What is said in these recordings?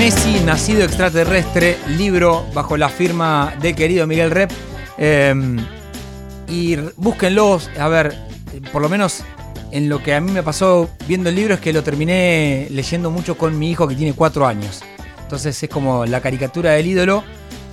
Messi, nacido extraterrestre, libro bajo la firma de querido Miguel Rep. Eh, y búsquenlos, a ver, por lo menos en lo que a mí me pasó viendo el libro es que lo terminé leyendo mucho con mi hijo que tiene cuatro años. Entonces es como la caricatura del ídolo,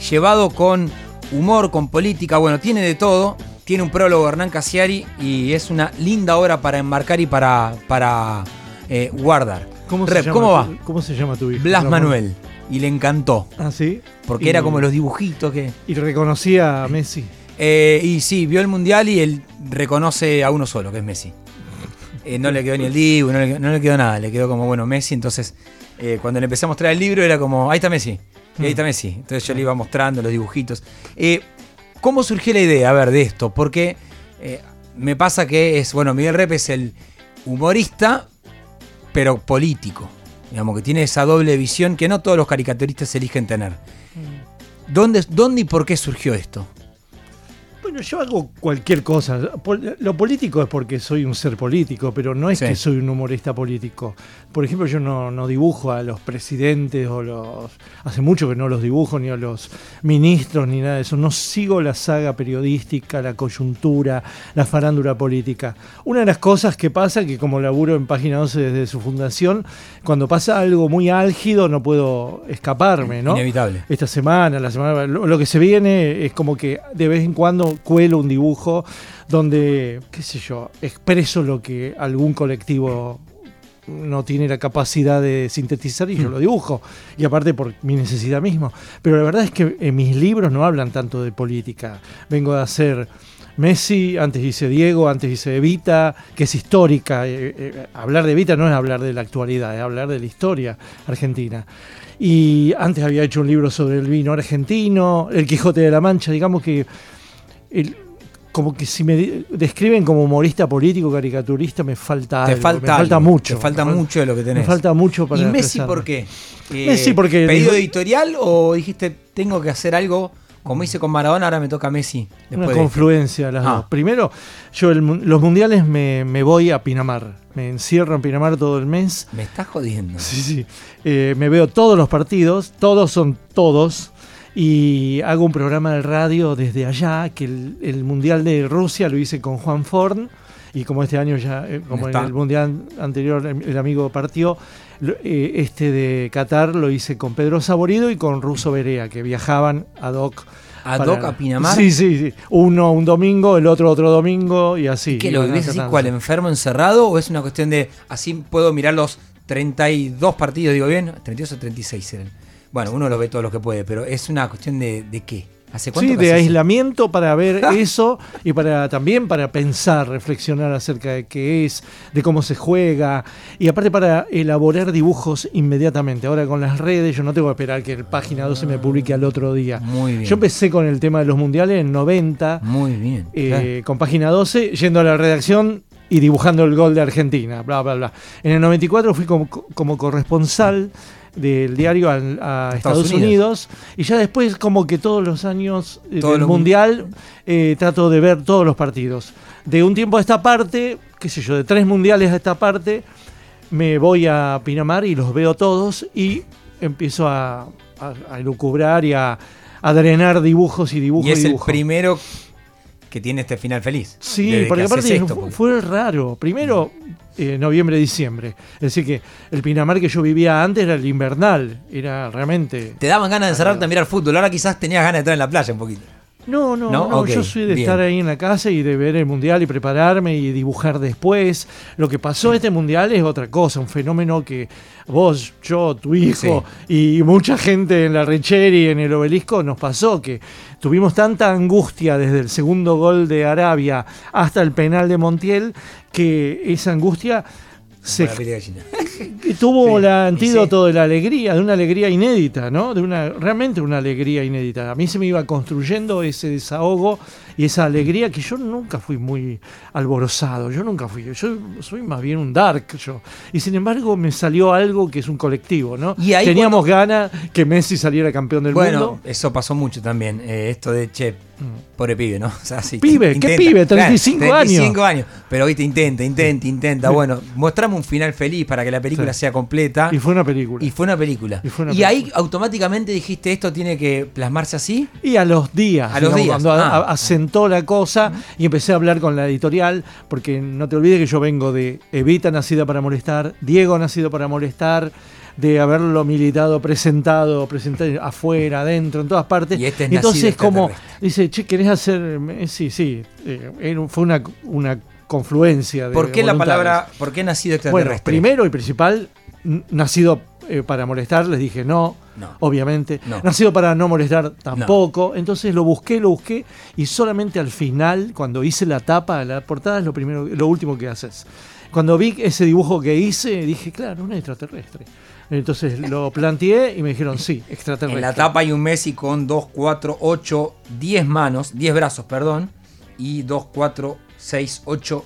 llevado con humor, con política, bueno, tiene de todo. Tiene un prólogo Hernán Casiari y es una linda obra para enmarcar y para, para eh, guardar. ¿Cómo, Rep, se llama ¿cómo va? ¿Cómo se llama tu hijo? Blas Manuel. Y le encantó. Ah, sí. Porque Y- era como los dibujitos que. Y reconocía a Messi. Eh, y sí, vio el mundial y él reconoce a uno solo, que es Messi. Eh, no le quedó ni el Dibu, no le, no le quedó nada, le quedó como, bueno, Messi. Entonces, eh, cuando le empecé a mostrar el libro, era como, ahí está Messi, y ahí está Messi. Entonces yo le iba mostrando los dibujitos. ¿Cómo surgió la idea, a ver, de esto? Porque me pasa que es, bueno, Miguel Rep es el humorista, pero político. Digamos, que tiene esa doble visión que no todos los caricaturistas eligen tener. ¿Dónde, ¿Dónde y por qué surgió esto? Bueno, yo hago cualquier cosa. Lo político es porque soy un ser político, pero no es Sí. que soy un humorista político. Por ejemplo, yo no, no dibujo a los presidentes o los... Hace mucho que no los dibujo, ni a los ministros, ni nada de eso. No sigo la saga periodística, la coyuntura, la farándula política. Una de las cosas que pasa, que como laburo en Página 12 desde su fundación, cuando pasa algo muy álgido no puedo escaparme, ¿no? Inevitable. esta semana, la semana, lo, lo que se viene es como que de vez en cuando cuelo un dibujo donde, qué sé yo, expreso lo que algún colectivo no tiene la capacidad de sintetizar y yo lo dibujo. Y aparte por mi necesidad mismo. Pero la verdad es que en mis libros no hablan tanto de política. Vengo a hacer Messi, antes hice Diego, antes hice Evita, que es histórica. Eh, eh, hablar de Evita no es hablar de la actualidad, es hablar de la historia argentina. Y antes había hecho un libro sobre el vino argentino, El Quijote de la Mancha, digamos que el- como que si me de- describen como humorista político, caricaturista, me falta Te algo, falta, me falta algo, mucho. Te falta mucho de lo que tenés. Me falta mucho para ¿Y Messi por qué? Eh, Messi porque ¿Pedido dijo- editorial o dijiste tengo que hacer algo como hice con Maradona, ahora me toca Messi? Una confluencia las Ah. dos. Primero, yo el los mundiales me, me voy a Pinamar. Me encierro en Pinamar todo el mes. Me estás jodiendo. Sí, sí. Eh, me veo todos los partidos, todos son todos. Y hago un programa de radio desde allá, que el, el Mundial de Rusia lo hice con Juan Forn. Y como este año ya, eh, como en el Mundial anterior el, el amigo partió, lo- eh, este de Qatar lo hice con Pedro Saborido y con Russo Berea, que viajaban ad hoc. ¿Ad para- hoc a Pinamar? Sí, sí, sí. Uno un domingo, el otro otro domingo y así. ¿Qué lo Iban vivís así cual enfermo encerrado o es una cuestión de así puedo mirar los 32 partidos, digo bien? 32 o 36 eran. Bueno, uno los ve todos los que puede, pero es una cuestión de, de qué. ¿Hace cuánto Sí, de eso? aislamiento para ver eso y para también para pensar, reflexionar acerca de qué es, de cómo se juega y aparte para elaborar dibujos inmediatamente. Ahora con las redes yo no tengo que esperar que el página 12 me publique al otro día. Muy bien. Yo empecé con el tema de los mundiales en 90 Muy bien. eh, claro. con página 12 yendo a la redacción y dibujando el gol de Argentina, bla, bla, bla. En el 94 fui como, como corresponsal del diario al- a, Estados Estados, Unidos. y ya después como que todos los años eh, del Mundial eh, trato de ver todos los partidos. De un tiempo a esta parte, qué sé yo, de tres mundiales a esta parte, me voy a Pinamar y los veo todos y empiezo a, a, a elucubrar y a, a drenar dibujos y dibujos y es el primero que tiene este final feliz. Sí, porque aparte esto, fue raro. Primero, eh, noviembre, diciembre. Es decir, que el Pinamar que yo vivía antes era el invernal. Era realmente. Te daban ganas de encerrarte a mirar fútbol. Ahora quizás tenías ganas de estar en la playa un poquito. No, no, ¿No? no. Yo soy de bien. estar ahí en la casa y de ver el mundial y prepararme y dibujar después. Lo que pasó este mundial es otra cosa, un fenómeno que vos, yo, tu hijo y mucha gente en la Richeri, en el obelisco, nos pasó que tuvimos tanta angustia desde el segundo gol de Arabia hasta el penal de Montiel que esa angustia se Tuvo el antídoto de la alegría, de una alegría inédita, ¿no? De una realmente una alegría inédita. A mí se me iba construyendo ese desahogo y esa alegría que yo nunca fui muy alborozado, yo nunca fui, yo soy más bien un dark yo. Y sin embargo me salió algo que es un colectivo, ¿no? Y ahí Teníamos ganas que Messi saliera campeón del Bueno, mundo. eso pasó mucho también. eh, esto de, che, pobre pibe, ¿no? O sea, sí, Pibe, ¿qué pibe? 35 años. 35 años. Pero viste, intenta, intenta, intenta. Bueno, mostramos un final feliz para que la película Sí. sea completa. Y fue una película. Y fue una película. Y fue una Y ahí automáticamente dijiste, esto tiene que plasmarse así. Y a los días, A los digamos, días, cuando ah. asentó la cosa y empecé a hablar con la editorial, porque no te olvides que yo vengo de Evita Nacida para Molestar, Diego Nacido para Molestar, de haberlo militado, presentado, presentado afuera, adentro, en todas partes. Y este es Entonces Nacido como dice, che, ¿querés hacer? Sí, sí, eh, fue una, una confluencia de ¿Por qué la palabra, por qué nacido Bueno, extraterrestre? primero y principal, nacido eh, para molestar, les dije no, No. obviamente. No. Nacido para no molestar tampoco. Entonces lo busqué, lo busqué y solamente al final, cuando hice la tapa, la portada es lo primero, lo último que haces. Cuando vi ese dibujo que hice, dije, claro, un extraterrestre. Entonces lo planteé y me dijeron, sí, extraterrestre. En la tapa hay un Messi con 2, 4, 8, 10 manos, 10 brazos, perdón, y 2, 4, 6, 8,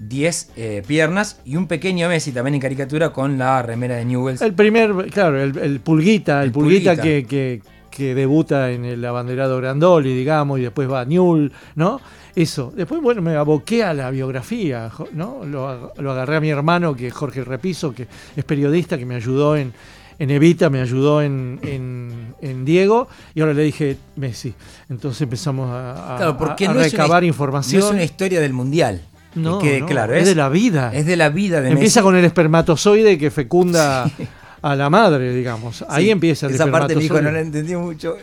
10 eh, piernas, y un pequeño Messi también en caricatura con la remera de Newells. El primer, claro, el, el pulguita, el, El pulguita, Pulguita. Que, que- que debuta en el abanderado Grandoli, digamos, y después va a Newell, ¿no? Eso. Después, bueno, me aboqué a la biografía, ¿no? Lo, lo agarré a mi hermano, que es Jorge Repiso, que es periodista, que me ayudó en, en Evita, me ayudó en, en- en Diego, y ahora le dije Messi. Entonces empezamos a, a- Claro, porque a no, es una, recabar información. no es una historia del mundial. No, quede no, claro, es de la vida. Es de la vida de Empieza Messi. con el espermatozoide que fecunda a la madre, digamos. Ahí Sí, empieza el Esa parte mi hijo no la entendió mucho.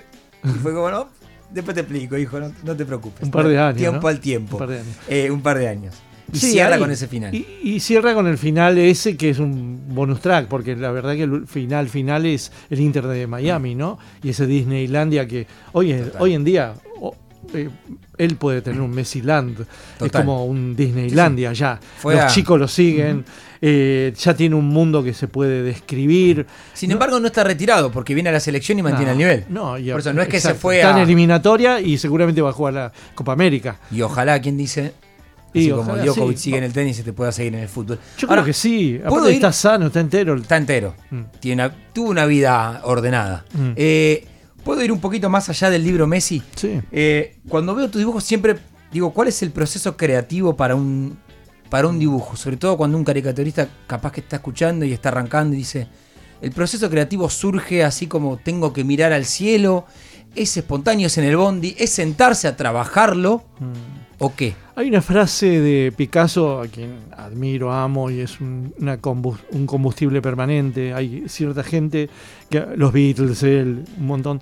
Y fue como, no, después te explico, hijo, no, no te preocupes. Un par de años, Tiempo al tiempo. Un par de años. Eh, un par de años. Y Sí, cierra ahí. con ese final. Y, y cierra con el final ese que es un bonus track, porque la verdad que el final final es el Inter de Miami, ¿no? Y ese Disneylandia que hoy, hoy en día eh, él puede tener un Messyland, es como un Disneylandia ya. Fue Los a- chicos lo siguen, eh, ya tiene un mundo que se puede describir. Sin embargo, no está retirado porque viene a la selección y mantiene No, el nivel. No, y Por eso no es que se fue está a- en eliminatoria y seguramente va a jugar la Copa América. Y ojalá, quien dice, Y así como ojalá, Djokovic sí. sigue en el tenis y te pueda seguir en el fútbol. Yo Ahora, creo que sí. ¿puedo Aparte ir? está sano, está entero. Está entero. Mm. Tiene una- tuvo una vida ordenada. Mm. Eh, ¿Puedo ir un poquito más allá del libro Messi? Sí. Eh, cuando veo tus dibujos siempre digo, ¿cuál es el proceso creativo para un, para un dibujo? Sobre todo cuando un caricaturista capaz que está escuchando y está arrancando y dice, el proceso creativo surge así como tengo que mirar al cielo, es espontáneo, es en el bondi, es sentarse a trabajarlo Mm. O qué? Hay una frase de Picasso, a quien admiro, amo, y es un, una combus- un combustible permanente. Hay cierta gente, que, los Beatles, él, un montón.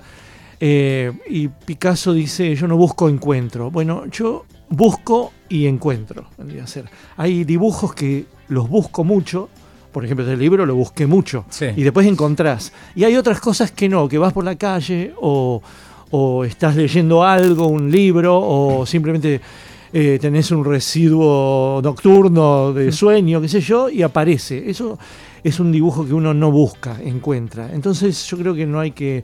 Eh, y Picasso dice, yo no busco encuentro. Bueno, yo busco y encuentro, vendría a ser. Hay dibujos que los busco mucho, por ejemplo, este libro lo busqué mucho, Sí. y después encontrás. Y hay otras cosas que no, que vas por la calle o, o estás leyendo algo, un libro, o simplemente eh, tenés un residuo nocturno de sueño, qué sé yo, y aparece. Eso es un dibujo que uno no busca, encuentra. Entonces yo creo que no hay que...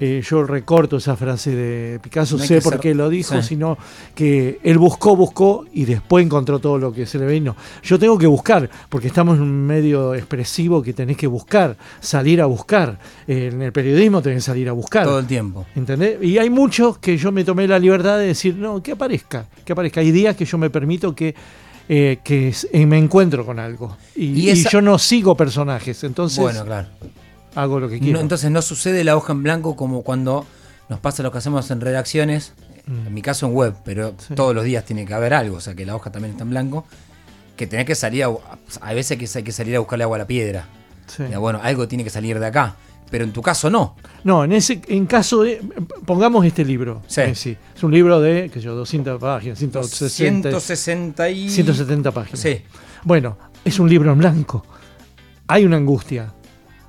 eh, yo recorto esa frase de Picasso, No sé por ser- qué lo dijo, sí. sino que él buscó, buscó y después encontró todo lo que se le vino. Yo tengo que buscar, porque estamos en un medio expresivo que tenés que buscar, salir a buscar. Eh, en el periodismo tenés que salir a buscar. Todo el tiempo. ¿Entendés? Y hay muchos que yo me tomé la libertad de decir, no, que aparezca, que aparezca. Hay días que yo me permito que, eh, que eh, me encuentro con algo. Y, Y yo no sigo personajes, entonces Bueno, claro. Hago lo que No, quiero. entonces no sucede la hoja en blanco como cuando nos pasa lo que hacemos en redacciones, en mi caso en web, pero Mm. Sí. todos los días tiene que haber algo, o sea que la hoja también está en blanco, que tenés que salir a, a veces que hay que salir a buscarle agua a la piedra. Sí. Ya, bueno, algo tiene que salir de acá, pero en tu caso no. No, en ese en caso de. Pongamos este libro. Sí. eh, sí. Es un libro de, sé yo, 200 páginas, 160, 160 y 170 páginas. Sí. Bueno, es un libro en blanco. Hay una angustia.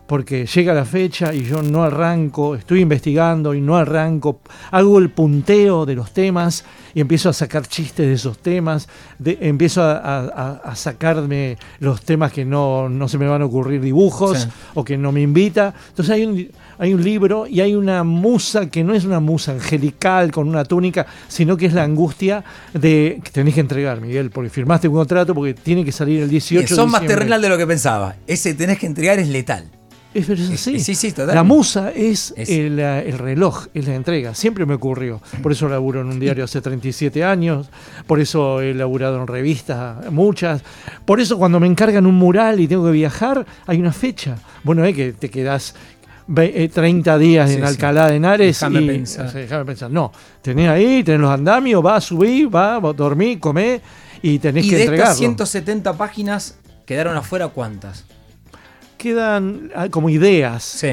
Porque llega la fecha y yo no arranco, estoy investigando y no arranco, hago el punteo de los temas y empiezo a sacar chistes de esos temas, de- empiezo a, a- a sacarme los temas que no, no se me van a ocurrir dibujos Sí. o que no me invita. Entonces hay un, hay un libro y hay una musa que no es una musa angelical con una túnica, sino que es la angustia de que tenés que entregar, Miguel, porque firmaste un contrato porque tiene que salir el 18 de Son más diciembre. terrenal de lo que pensaba. Ese tenés que entregar es letal. Es, es así. sí, sí. La musa es, Es- El, el reloj, es la entrega. Siempre me ocurrió. Por eso laburo en un diario hace 37 años. Por eso he laburado en revistas, muchas. Por eso cuando me encargan un mural y tengo que viajar, hay una fecha. Bueno, es que te quedás ve- eh, 30 días Sí, en. Alcalá de Henares. Déjame y, pensar. o sea, déjame pensar. No, tenés ahí, tenés los andamios, va a subir, va a dormir, comer y tenés Y que de estas entregarlo. 170 páginas, ¿quedaron afuera cuántas? Quedan ah, como ideas. Sí.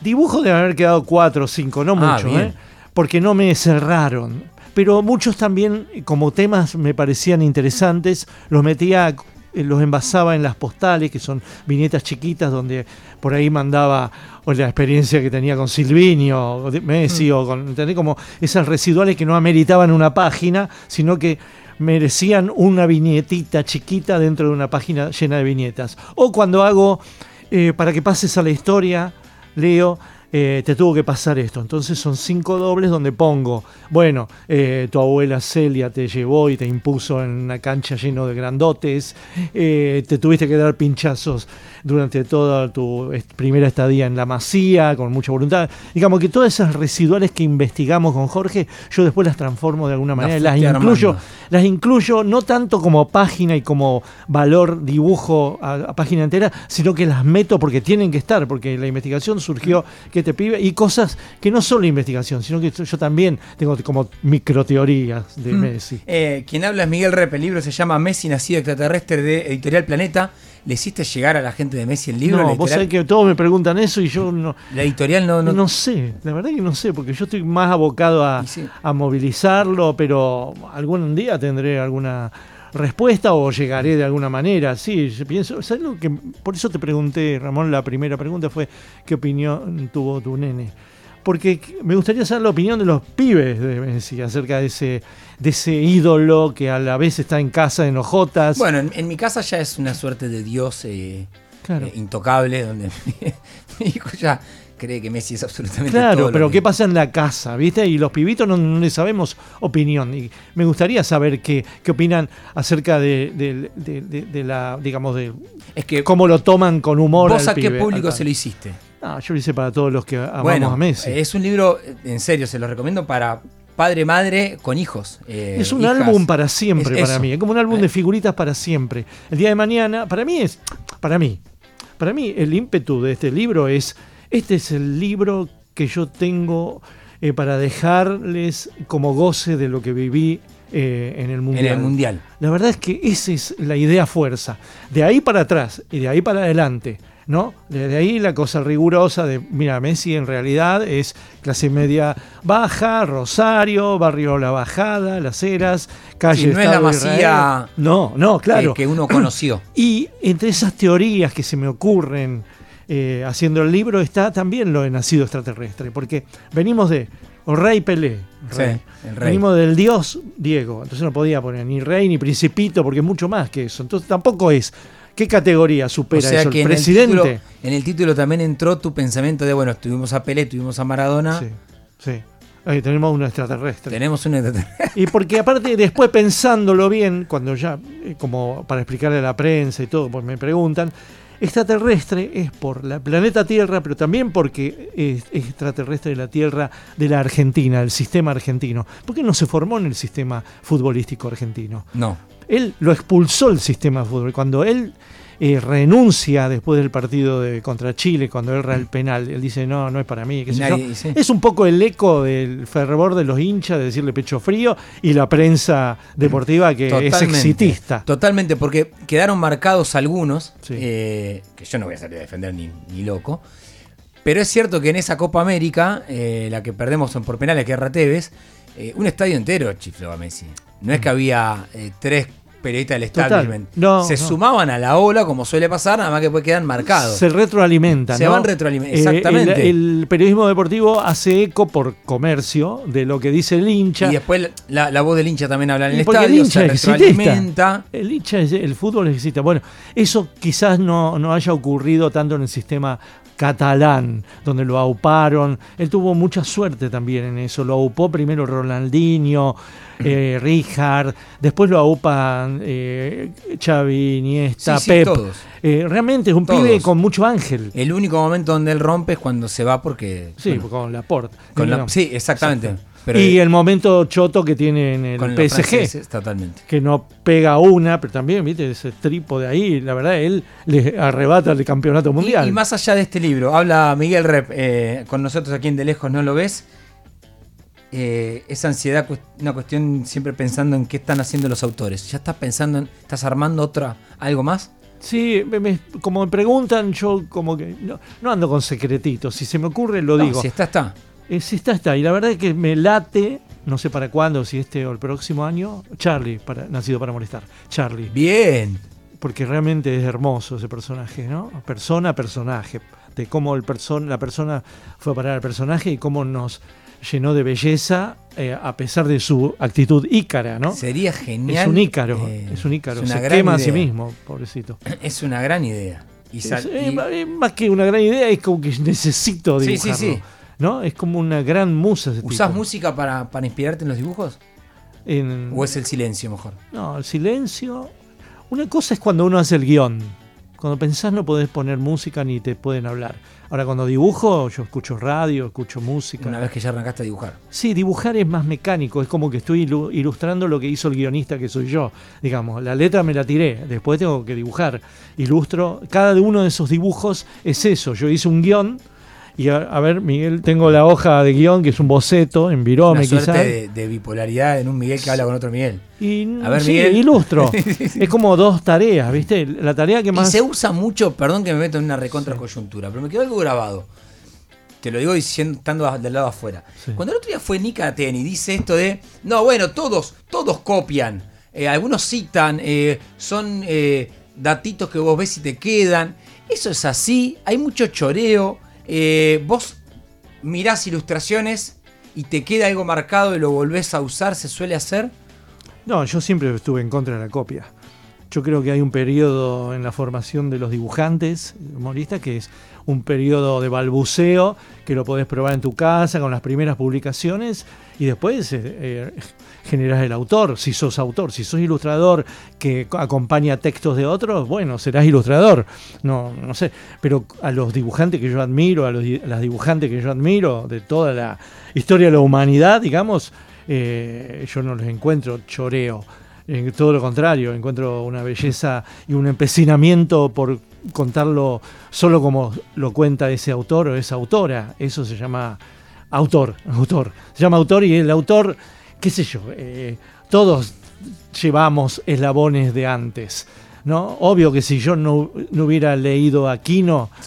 Dibujos deben haber quedado cuatro o cinco, no Ah, mucho. ¿eh? porque no me cerraron. Pero muchos también, como temas me parecían interesantes, los metía, eh, los envasaba en las postales, que son viñetas chiquitas donde por ahí mandaba o la experiencia que tenía con Silvinio, o Messi, Mm. o con, ¿entendés? Como esas residuales que no ameritaban una página, sino que merecían una viñetita chiquita dentro de una página llena de viñetas. O cuando hago, eh, para que pases a la historia, Leo, eh, te tuvo que pasar esto. Entonces son cinco dobles donde pongo, bueno, eh, tu abuela Celia te llevó y te impuso en una cancha lleno de grandotes, eh, te tuviste que dar pinchazos durante toda tu est- primera estadía en la masía, con mucha voluntad. Digamos que todas esas residuales que investigamos con Jorge, yo después las transformo de alguna manera, y las incluyo, armando. las incluyo no tanto como página y como valor dibujo a, a página entera, sino que las meto porque tienen que estar, porque la investigación surgió que te pibe y cosas que no solo investigación, sino que yo también tengo como microteorías de Mm. Messi. Eh, quien habla es Miguel Rep, el libro se llama Messi nacido extraterrestre de Editorial Planeta. ¿Le hiciste llegar a la gente de Messi el libro? no, la, vos sabés que todos me preguntan eso y yo no, la editorial no... no, no- sé, la verdad que no sé, porque yo estoy más abocado a, sí. a movilizarlo, pero algún día tendré alguna respuesta o llegaré de alguna manera. Sí, yo pienso, ¿sabes lo que? Por eso te pregunté, Ramón, la primera pregunta fue ¿qué opinión tuvo tu nene? Porque me gustaría saber la opinión de los pibes de Messi acerca de ese, de ese ídolo que a la vez está en casa en hojotas. Bueno, en, en mi casa ya es una suerte de dios eh, Claro. eh, intocable, donde mi hijo ya cree que Messi es absolutamente Claro, pero ¿qué pasa en la casa? ¿Viste? Y los pibitos no, no les sabemos opinión. Y me gustaría saber qué, qué opinan acerca de, de- de- la, digamos, de Es que cómo lo toman con humor. vos al a qué público se lo hiciste. Ah, yo lo hice para todos los que amamos bueno, a Messi. es un libro, eh, en serio, se lo recomiendo para padre, madre con hijos. eh, Es un hijas. álbum para siempre Es para eso. mí, es como un álbum Eh. de figuritas para siempre. El día de mañana, para mí es, para mí, para mí el ímpetu de este libro es, este es el libro que yo tengo eh, para dejarles como goce de lo que viví eh, en el En mundial. el mundial. La verdad es que esa es la idea fuerza. De ahí para atrás y de ahí para adelante, ¿no? Desde ahí la cosa rigurosa de, mira, Messi en realidad es clase media baja, Rosario, barrio La Bajada, Las Heras, calle Sí, no es la Masía. No, no, claro. que, que uno conoció. Y entre esas teorías que se me ocurren eh, haciendo el libro está también lo de nacido extraterrestre, porque venimos de o Rey Pelé, Sí, el rey. venimos del dios Diego, entonces no podía poner ni rey ni principito, porque es mucho más que eso. Entonces tampoco es. ¿Qué categoría O supera sea eso? que ¿El en el, presidente? título, en el título también entró tu pensamiento de, bueno, tuvimos a Pelé, tuvimos a Maradona, Sí, sí. Ahí tenemos un extraterrestre. tenemos un... Y porque aparte, después pensándolo bien, cuando ya, eh, como para explicarle a la prensa y todo, pues me preguntan, extraterrestre es por la planeta Tierra, pero también porque es extraterrestre de la Tierra de la Argentina, del sistema argentino. ¿Por qué no se formó en el sistema futbolístico argentino? No. Él lo expulsó el sistema fútbol. Cuando él eh, renuncia después del partido de, contra Chile, cuando erra el penal, él dice, no, no es para mí. qué sé Nadie- yo. sí. Es un poco el eco del fervor de los hinchas de decirle pecho frío y la prensa deportiva que es exitista. Totalmente, porque quedaron marcados algunos, Sí. eh, que yo no voy a salir a defender ni, ni loco. Pero es cierto que en esa Copa América, eh, la que perdemos por penales, que es Tevez, eh, un estadio entero chifló a Messi. No es que había eh, tres periodistas del Total. establishment. No, se no. sumaban a la ola, como suele pasar, nada más que después quedan marcados. Se retroalimentan. Se ¿no? van retroalimentando, Eh, exactamente. el, el periodismo deportivo hace eco por comercio de lo que dice el hincha. Y después la, la voz del hincha también habla en el porque el estadio, hincha se retroalimenta. El hincha, es- el fútbol existe. Bueno, eso quizás no, no haya ocurrido tanto en el sistema catalán, donde lo auparon. Él tuvo mucha suerte también en eso. Lo aupó primero Ronaldinho, eh, Rijard, después lo aupan eh, Xavi, Iniesta, Sí, sí, Pep. todos. Eh, realmente es un Todos. pibe con mucho ángel. El único momento donde él rompe es cuando se va porque... Sí, bueno, con Laporte. con la- sí, exactamente. Pero y el momento choto que tiene en el con PSG. franceses, totalmente. que no pega una, pero también, viste, ese trípode ahí, la verdad, él le arrebata el campeonato mundial. Y, y más allá de este libro, habla Miguel Rep, eh, con nosotros aquí en De Lejos No Lo Ves. Eh, esa ansiedad, una cuestión siempre pensando en qué están haciendo los autores. ¿Ya estás pensando en, estás armando otra, algo más? Sí, me- me- como me preguntan, yo como que no, no ando con secretitos, si se me ocurre lo No, digo. Si está, está. Eh, si está, está. Y la verdad es que me late, no sé para cuándo, si este o el próximo año, Charlie, para, nacido para molestar. Charlie. Bien. porque realmente es hermoso ese personaje, ¿no? Persona, personaje, de cómo el person la persona fue a parar al personaje y cómo nos llenó de belleza eh, a pesar de su actitud ícara, ¿no? Sería genial. Es un ícaro, eh, es un ícaro, es una se gran quema a sí idea. mismo, pobrecito. Es una gran idea. Y Es- eh, más que una gran idea, es como que necesito Sí, sí, dibujarlo, sí. ¿no? Es como una gran musa ese ¿Usás tipo. música para, para inspirarte en los dibujos? En- ¿O es el silencio mejor? No, el silencio. Una cosa es cuando uno hace el guion. Cuando pensás no podés poner música ni te pueden hablar. Ahora cuando dibujo, yo escucho radio, escucho música. Una vez que ya arrancaste a dibujar. Sí, dibujar es más mecánico, es como que estoy ilu- ilustrando lo que hizo el guionista que soy yo. Digamos, la letra me la tiré, después tengo que dibujar. Ilustro, cada uno de esos dibujos es eso. Yo hice un guion y a, a ver, Miguel, tengo la hoja de guion que es un boceto en virome quizás. de, de bipolaridad en un Miguel que habla con otro Miguel. Y A ver, sí, Miguel. ilustro. es como dos tareas, ¿viste? La tarea que Y más. se usa mucho, perdón que me meto en una recontra coyuntura, pero me quedó algo grabado. Te lo digo diciendo, estando del lado afuera. Sí. Cuando el otro día fue Nika Ateni, dice esto de, no, bueno, todos, todos copian. Eh, algunos citan, eh, son eh, datitos que vos ves y te quedan. Eso es así, hay mucho choreo. Eh, vos mirás ilustraciones y te queda algo marcado y lo volvés a usar, se suele hacer. No, yo siempre estuve en contra de la copia. Yo creo que hay un periodo en la formación de los dibujantes humoristas que es un periodo de balbuceo que lo podés probar en tu casa con las primeras publicaciones y después eh, generás el autor, si sos autor, si sos ilustrador que co- acompaña textos de otros, bueno, serás ilustrador, no, no sé, pero a los dibujantes que yo admiro, a, los las dibujantes que yo admiro de toda la historia de la humanidad, digamos, eh, yo no les encuentro choreo. Todo lo contrario, encuentro una belleza y un empecinamiento por contarlo solo como lo cuenta ese autor o esa autora. Eso se llama autor, autor. Se llama autor y el autor, qué sé yo, eh, todos llevamos eslabones de antes. ¿no? Obvio que si yo no, no hubiera leído a Sí.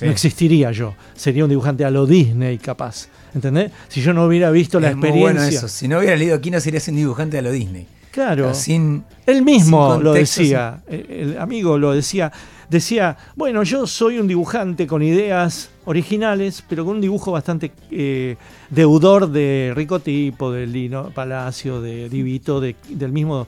no existiría yo. Sería un dibujante a lo Disney, capaz. ¿Entendés? Si yo no hubiera visto la es muy experiencia. bueno eso. Si no hubiera leído aquí, no serías un dibujante de lo Disney. Claro. Sin, Él mismo Sin lo decía, el el amigo lo decía, decía, bueno, yo soy un dibujante con ideas originales, pero con un dibujo bastante eh, deudor de Rico Tipo, de Lino Palacio, de Divito, de- del mismo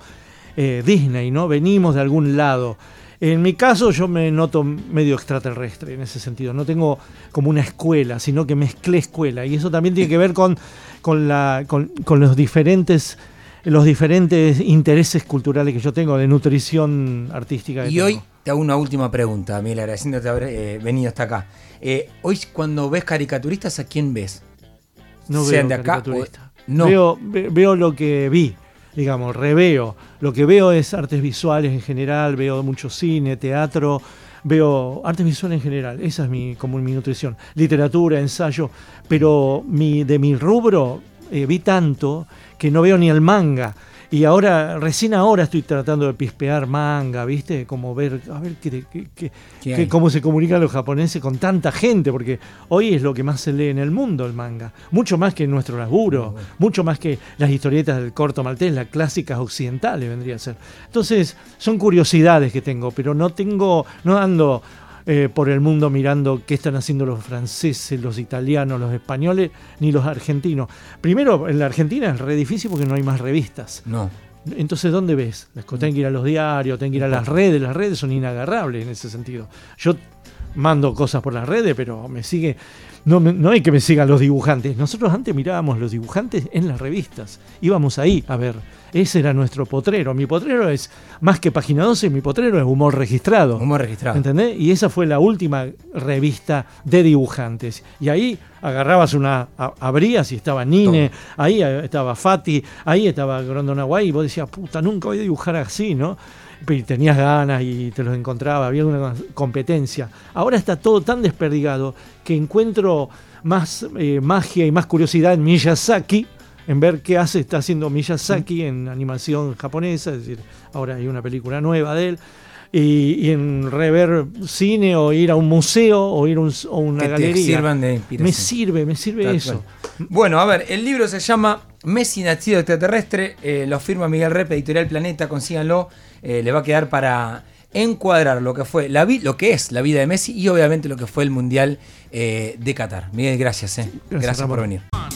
eh, Disney, ¿no? Venimos de algún lado. En mi caso yo me noto medio extraterrestre en ese sentido, no tengo como una escuela, sino que mezclé escuela, y eso también tiene que ver con, con, la, con, con los diferentes los diferentes intereses culturales que yo tengo de nutrición artística. que Y hoy te hago una última pregunta, Miguel, agradeciéndote haber eh, venido hasta acá. Eh, hoy cuando ves caricaturistas, ¿a quién ves? no sean veo de acá caricaturista. o- no. Veo, ve- veo lo que vi, digamos, reveo. Lo que veo es artes visuales en general, veo mucho cine, teatro, veo artes visuales en general. Esa es mi, como mi nutrición. Literatura, ensayo. Pero mi, de mi rubro eh, vi tanto que no veo ni el manga. Y ahora, recién ahora estoy tratando de pispear manga, ¿viste? Como ver, a ver qué, qué- qué- ¿Qué qué- hay? cómo se comunican los japoneses con tanta gente, porque hoy es lo que más se lee en el mundo el manga. Mucho más que nuestro laburo, bueno. mucho más que las historietas del corto maltés, las clásicas occidentales vendría a ser. Entonces, son curiosidades que tengo, pero no tengo, no ando eh, por el mundo mirando qué están haciendo los franceses, los italianos, los españoles, ni los argentinos. Primero, en la Argentina es re difícil porque no hay más revistas. No. Entonces, ¿dónde ves? Tienen que ir a los diarios, tienen que ir a las redes. Las redes son inagarrables en ese sentido. Yo mando cosas por las redes, pero me sigue. No, no hay que me sigan los dibujantes. Nosotros antes mirábamos los dibujantes en las revistas. Íbamos ahí a ver. Ese era nuestro potrero. Mi potrero es más que página 12, mi potrero es humor registrado. Humor registrado. ¿Entendés? Y esa fue la última revista de dibujantes. Y ahí agarrabas una, abrías y estaba Nine, ahí estaba Fati, ahí estaba Grondonaway, y vos decías, puta, nunca voy a dibujar así, ¿no? Y tenías ganas y te los encontraba, había una competencia. Ahora está todo tan desperdigado que encuentro más eh, magia y más curiosidad en Miyazaki, en ver qué hace, está haciendo Miyazaki en animación japonesa, es decir, ahora hay una película nueva de él, y, y en rever cine o ir a un museo o ir a un- o una que te galería. sirvan de inspiración. me sirve, me sirve Tal eso. cual. Bueno, a ver, el libro se llama Messi nacido extraterrestre, eh, lo firma Miguel Rep, Editorial Planeta, consíganlo, eh, le va a quedar para encuadrar lo que fue la vi- lo que es la vida de Messi y obviamente lo que fue el Mundial eh, de Qatar. Miguel, gracias, eh. gracias, por Ramón. venir.